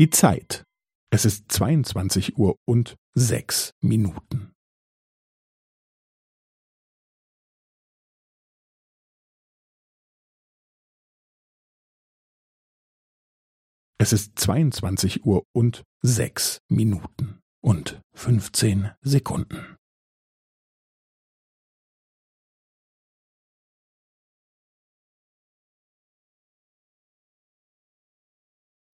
Die Zeit. Es ist 22 Uhr und sechs Minuten. Es ist 22 Uhr und sechs Minuten und 15 Sekunden.